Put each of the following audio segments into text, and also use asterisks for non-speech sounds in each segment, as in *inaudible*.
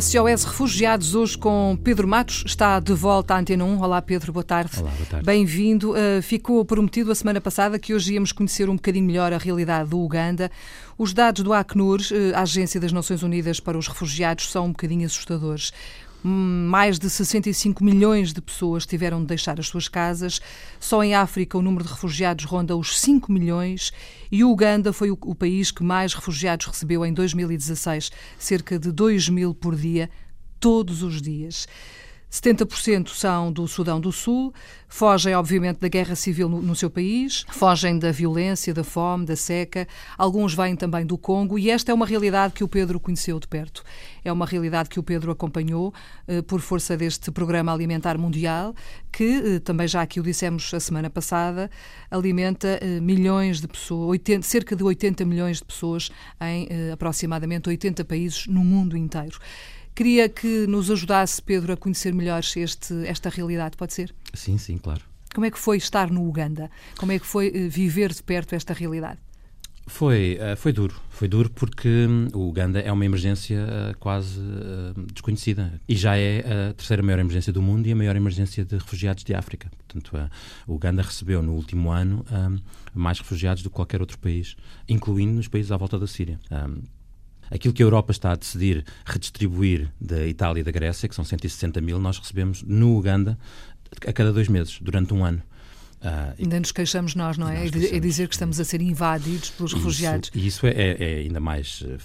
SOS Refugiados, hoje com Pedro Matos, está de volta à Antena 1. Olá Pedro, boa tarde. Olá, boa tarde. Bem-vindo. Uh, ficou prometido a semana passada que hoje íamos conhecer um bocadinho melhor a realidade do Uganda. Os dados do Acnur, uh, a Agência das Nações Unidas para os Refugiados, são um bocadinho assustadores mais de 65 milhões de pessoas tiveram de deixar as suas casas. Só em África o número de refugiados ronda os 5 milhões e o Uganda foi o, o país que mais refugiados recebeu em 2016, cerca de 2 mil por dia, todos os dias. 70% são do Sudão do Sul, fogem, obviamente, da guerra civil no, no, seu país, fogem da violência, da fome, da seca. Alguns vêm também do Congo e esta é uma realidade que o Pedro conheceu de perto. É uma realidade que o Pedro acompanhou eh, por força deste Programa Alimentar Mundial, que, eh, também já aqui o dissemos a semana passada, alimenta eh, milhões de pessoas, 80, cerca de 80 milhões de pessoas em eh, aproximadamente 80 países no mundo inteiro. Queria que nos ajudasse, Pedro, a conhecer melhor este, esta realidade, pode ser? Sim, sim, claro. Como é que foi estar no Uganda? Como é que foi eh, viver de perto esta realidade? Foi, eh, foi duro. Foi duro porque hum, o Uganda é uma emergência eh, quase desconhecida e já é a terceira maior emergência do mundo e a maior emergência de refugiados de África. Portanto, o Uganda recebeu no último ano hum, mais refugiados do que qualquer outro país, incluindo nos países à volta da Síria. Aquilo que a Europa está a decidir redistribuir da Itália e da Grécia, que são 160 mil, nós recebemos no Uganda a cada dois meses, durante um ano. Uh, Ainda nos queixamos nós, não é? É dizer que estamos a ser invadidos pelos isso, refugiados. E isso é, é, é, ainda mais eh,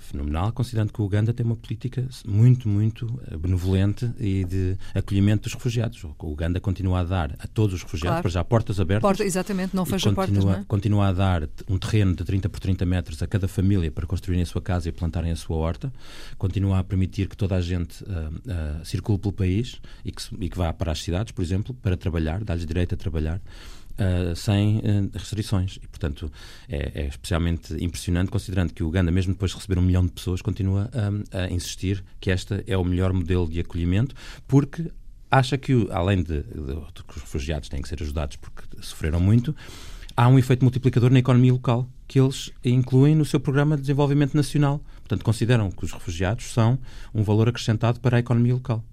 fenomenal, considerando que o Uganda tem uma política muito, muito eh, benevolente e de acolhimento dos refugiados. O Uganda continua a dar a todos os refugiados, claro. para já portas abertas. Porta, exatamente, não fecha continua, portas. Não é? Continua a dar um terreno de 30 por 30 metros a cada família para construírem a sua casa e plantarem a sua horta. Continua a permitir que toda a gente uh, uh, circule pelo país e que, e que vá para as cidades, por exemplo, para trabalhar, dar-lhes direito a trabalhar. Uh, sem uh, restrições. E, portanto, é, é, especialmente impressionante, considerando que o Uganda, mesmo depois de receber um milhão de pessoas, continua a, a insistir que este é o melhor modelo de acolhimento, porque acha que, além de, de, que os refugiados têm que ser ajudados porque sofreram muito, há um efeito multiplicador na economia local que eles incluem no seu programa de desenvolvimento nacional. Portanto, consideram que os refugiados são um valor acrescentado para a economia local.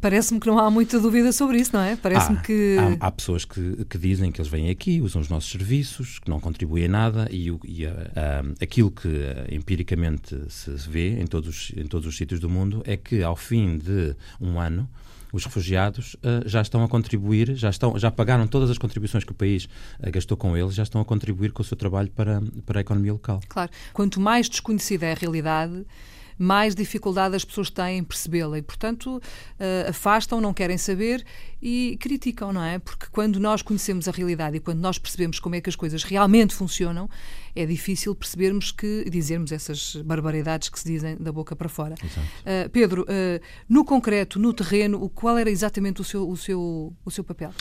Parece-me que não há muita dúvida sobre isso, não é? Parece-me que. Há, há, pessoas que, que dizem que eles vêm aqui, usam os nossos serviços, que não contribuem a nada e, e a, a, aquilo que empiricamente se vê em todos, em todos os sítios do mundo é que ao fim de um ano os refugiados uh, já estão a contribuir, já, estão, já pagaram todas as contribuições que o país uh, gastou com eles, já estão a contribuir com o seu trabalho para, para a economia local. Claro. Quanto mais desconhecida é a realidade, mais dificuldade as pessoas têm em percebê-la e, portanto, uh, afastam, não querem saber e criticam, não é? Porque quando nós conhecemos a realidade e quando nós percebemos como é que as coisas realmente funcionam, é difícil percebermos que dizermos essas barbaridades que se dizem da boca para fora. Uh, Pedro, uh, no concreto, no terreno, qual era exatamente o seu, o seu, o seu papel?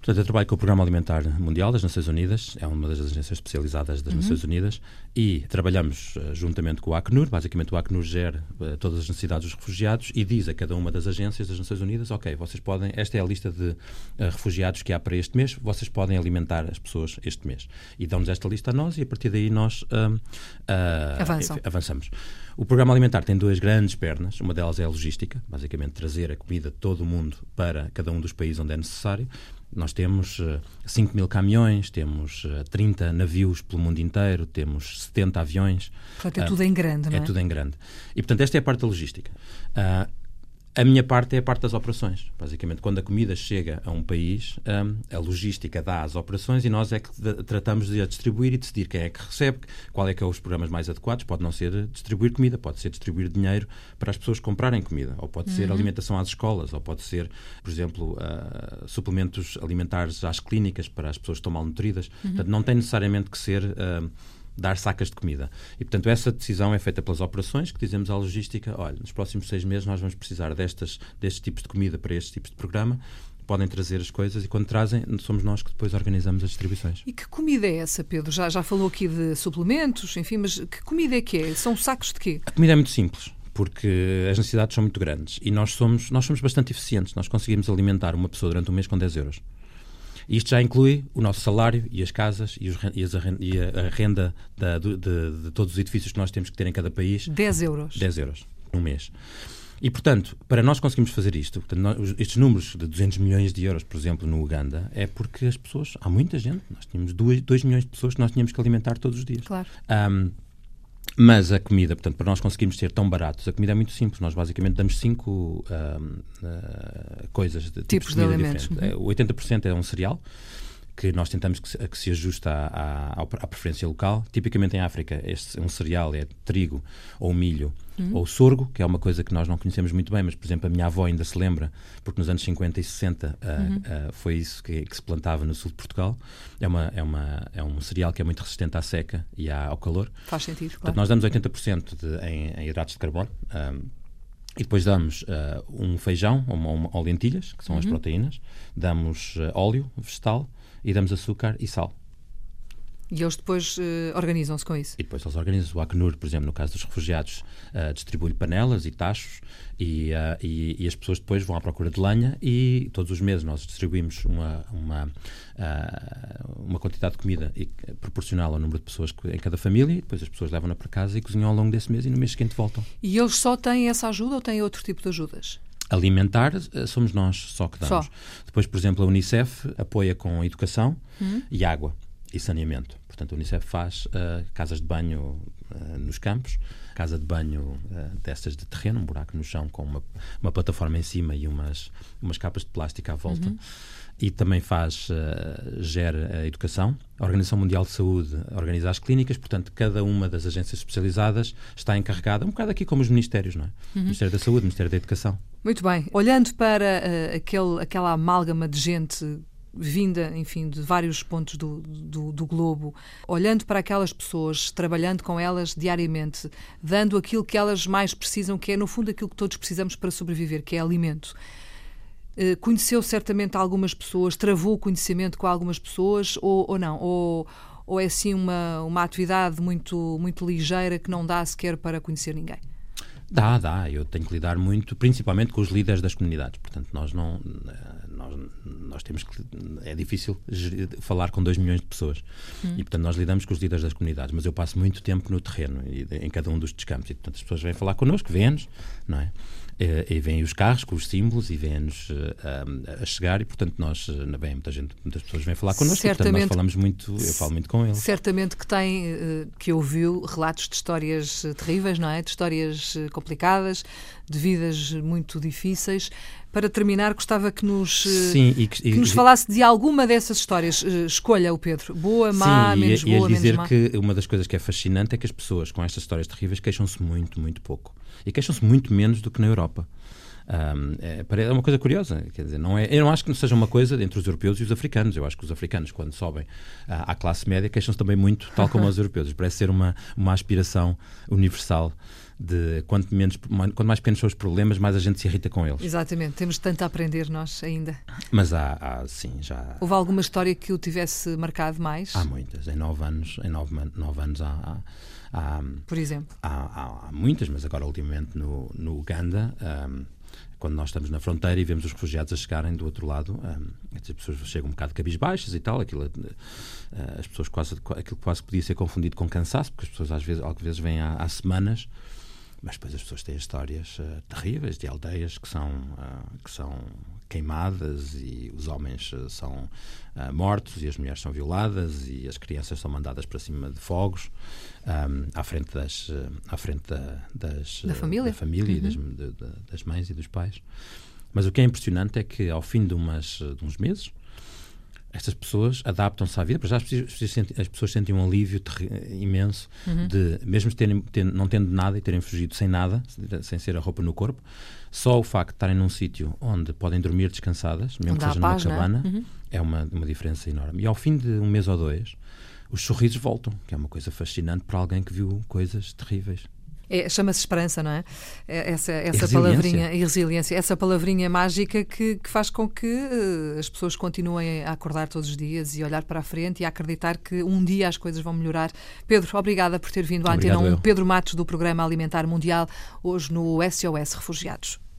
Portanto, eu trabalho com o Programa Alimentar Mundial das Nações Unidas, é uma das agências especializadas das uhum. Nações Unidas, e trabalhamos uh, juntamente com o Acnur. Basicamente, o Acnur gera uh, todas as necessidades dos refugiados e diz a cada uma das agências das Nações Unidas: Ok, vocês podem, esta é a lista de uh, refugiados que há para este mês, vocês podem alimentar as pessoas este mês. E dão-nos esta lista a nós e a partir daí nós avançamos. O programa alimentar tem duas grandes pernas. Uma delas é a logística, basicamente trazer a comida de todo o mundo para cada um dos países onde é necessário. Nós temos uh, eh, 5 mil caminhões, temos uh, eh, 30 navios pelo mundo inteiro, temos 70 aviões. Portanto, é uh, tudo em grande, não é? É tudo em grande. E, portanto, esta é a parte da logística. A minha parte é a parte das operações. Basicamente, quando a comida chega a um país, um, a logística dá as operações e nós é que tratamos de a distribuir e decidir quem é que recebe, qual é que é os programas mais adequados. Pode não ser distribuir comida, pode ser distribuir dinheiro para as pessoas comprarem comida, ou pode uhum. ser alimentação às escolas, ou pode ser, por exemplo, uh, suplementos alimentares às clínicas para as pessoas que estão mal nutridas. Uhum. Portanto, não tem necessariamente que ser... Uh, dar sacas de comida. E, portanto, essa decisão é feita pelas operações, que dizemos à logística, olha, nos próximos seis meses nós vamos precisar destas, destes tipos de comida para estes tipos de programa, podem trazer as coisas e quando trazem, somos nós que depois organizamos as distribuições. E que comida é essa, Pedro? Já, já falou aqui de suplementos, enfim, mas que comida é que é? São sacos de quê? A comida é muito simples porque as necessidades são muito grandes e nós somos, nós somos bastante eficientes. Nós conseguimos alimentar uma pessoa durante um mês com 10 euros. Isto já inclui o nosso salário e as casas e, os, e, as, e a renda da, de, de, todos os edifícios que nós temos que ter em cada país. 10 euros. 10 euros. um mês. E, portanto, para nós conseguirmos fazer isto, portanto, nós, estes números de 200 milhões de euros, por exemplo, no Uganda, é porque as pessoas, há muita gente, nós tínhamos 2 milhões de pessoas que nós tínhamos que alimentar todos os dias. Claro. Um, mas a comida, portanto, para nós conseguirmos ser tão baratos, a comida é muito simples. Nós basicamente damos cinco uh, coisas de tipos, tipos de, de alimentos. Diferentes. Uhum. 80% é um cereal, que nós tentamos que se, que se ajuste à, à, à, preferência local. Tipicamente em África, este, um cereal é trigo ou milho uhum. ou sorgo, que é uma coisa que nós não conhecemos muito bem, mas, por exemplo, a minha avó ainda se lembra, porque nos anos 50 e 60 uh, uhum. uh, foi isso que, que, se plantava no sul de Portugal. É, uma, é, uma, é um cereal que é muito resistente à seca e ao calor. Faz sentido, Portanto, nós damos 80% de, em, em, hidratos de carbono. Um, e depois damos uh, um feijão ou, ou, lentilhas, que são uhum. as proteínas. Damos óleo vegetal e damos açúcar e sal. E eles depois uh, organizam-se com isso? E depois eles organizam-se. O Acnur, por exemplo, no caso dos refugiados, uh, distribui panelas e tachos e, uh, e, e, as pessoas depois vão à procura de lenha e todos os meses nós distribuímos uma, uma, uma quantidade de comida proporcional ao número de pessoas em cada família e depois as pessoas levam-na para casa e cozinham ao longo desse mês e no mês seguinte voltam. E eles só têm essa ajuda ou têm outro tipo de ajudas? Alimentar somos nós só que damos. Só. Depois, por exemplo, a Unicef apoia com educação uhum. e água e saneamento. Portanto, a Unicef faz uh, casas de banho uh, nos campos, casa de banho uh, dessas de terreno, um buraco no chão com uma, uma plataforma em cima e umas, umas capas de plástico à volta. Uhum. E também faz, uh, gera a educação. A Organização Mundial de Saúde organiza as clínicas, portanto, cada uma das agências especializadas está encarregada, um bocado aqui como os ministérios, não é? Uhum. Ministério da Saúde, Ministério da Educação. Muito bem. Olhando para uh, aquele, aquela amálgama de gente vinda, enfim, de vários pontos do, do, do, globo, olhando para aquelas pessoas, trabalhando com elas diariamente, dando aquilo que elas mais precisam, que é, no fundo, aquilo que todos precisamos para sobreviver, que é alimento. Uh, conheceu certamente algumas pessoas, travou o conhecimento com algumas pessoas ou, ou não? Ou, ou é assim uma, uma atividade muito, muito ligeira que não dá sequer para conhecer ninguém? Dá, dá. Eu tenho que lidar muito, principalmente com os líderes das comunidades. Portanto, nós não. Nós, nós temos que. É difícil falar com 2 milhões de pessoas. Hum. E, portanto, nós lidamos com os líderes das comunidades. Mas eu passo muito tempo no terreno, em cada um dos descampos. E, portanto, as pessoas vêm falar connosco, vêm-nos, não é? Eh, e vêm os carros com os símbolos e vêm-nos uh, a chegar e, portanto, nós, bem, muita gente, muitas pessoas vêm falar connosco certamente, portanto, nós falamos muito, eu falo muito com eles. Certamente que tem, que ouviu relatos de histórias terríveis, não é? De histórias complicadas, de vidas muito difíceis. Para terminar, gostava que nos, Sim, e, que nos falasse de alguma dessas histórias. Escolha o Pedro. Boa, má, Sim, menos e, boa, e dizer menos que uma das coisas que é fascinante é que as pessoas com estas histórias terríveis queixam-se muito, muito pouco e queixam-se muito menos do que na Europa. Um, é, é, uma coisa curiosa, quer dizer, não é, eu não acho que seja uma coisa entre os europeus e os africanos. Eu acho que os africanos, quando sobem à, à classe média, queixam-se também muito, tal como os *laughs* europeus. Parece ser uma, uma aspiração universal de quanto, menos, quanto mais pequenos são os problemas, mais a gente se irrita com eles. Exatamente, temos tanto a aprender nós ainda. Mas há, há sim, já. Houve alguma história que o tivesse marcado mais? Há muitas. Em nove anos, em nove, nove anos há, há Há, Por exemplo? Há, há, há, muitas, mas agora ultimamente no, no Uganda, um, quando nós estamos na fronteira e vemos os refugiados a chegarem do outro lado, um, as pessoas chegam um bocado cabisbaixas e tal, aquilo, uh, as pessoas quase, aquilo quase podia ser confundido com cansaço, porque as pessoas às vezes, às vezes vêm há, há semanas mas depois as pessoas têm histórias uh, terríveis de aldeias que são, uh, que são queimadas e os homens uh, são mortos e as mulheres são violadas e as crianças são mandadas para cima de fogos um, à frente das à frente da, das, da família, da família uhum. e das, de, de, das mães e dos pais. Mas o que é impressionante é que ao fim de, umas, de uns meses estas pessoas adaptam-se à vida, já as pessoas, as pessoas sentem um alívio imenso uhum. de, mesmo terem, não tendo nada e terem fugido sem nada, sem ser a roupa no corpo, só o facto de estarem num sítio onde podem dormir descansadas, mesmo que seja paz, numa é? cabana, é, uhum. é uma, uma diferença enorme. E ao fim de um mês ou dois, os sorrisos voltam, que é uma coisa fascinante para alguém que viu coisas terríveis. É, Chama-se esperança, não é? é essa, essa palavrinha, e resiliência, essa palavrinha mágica que, que faz com que uh, as pessoas continuem a acordar todos os dias e olhar para a frente e a acreditar que um dia as coisas vão melhorar. Pedro, obrigada por ter vindo à Antena 1. Pedro Matos, do Programa Alimentar Mundial, hoje no SOS Refugiados.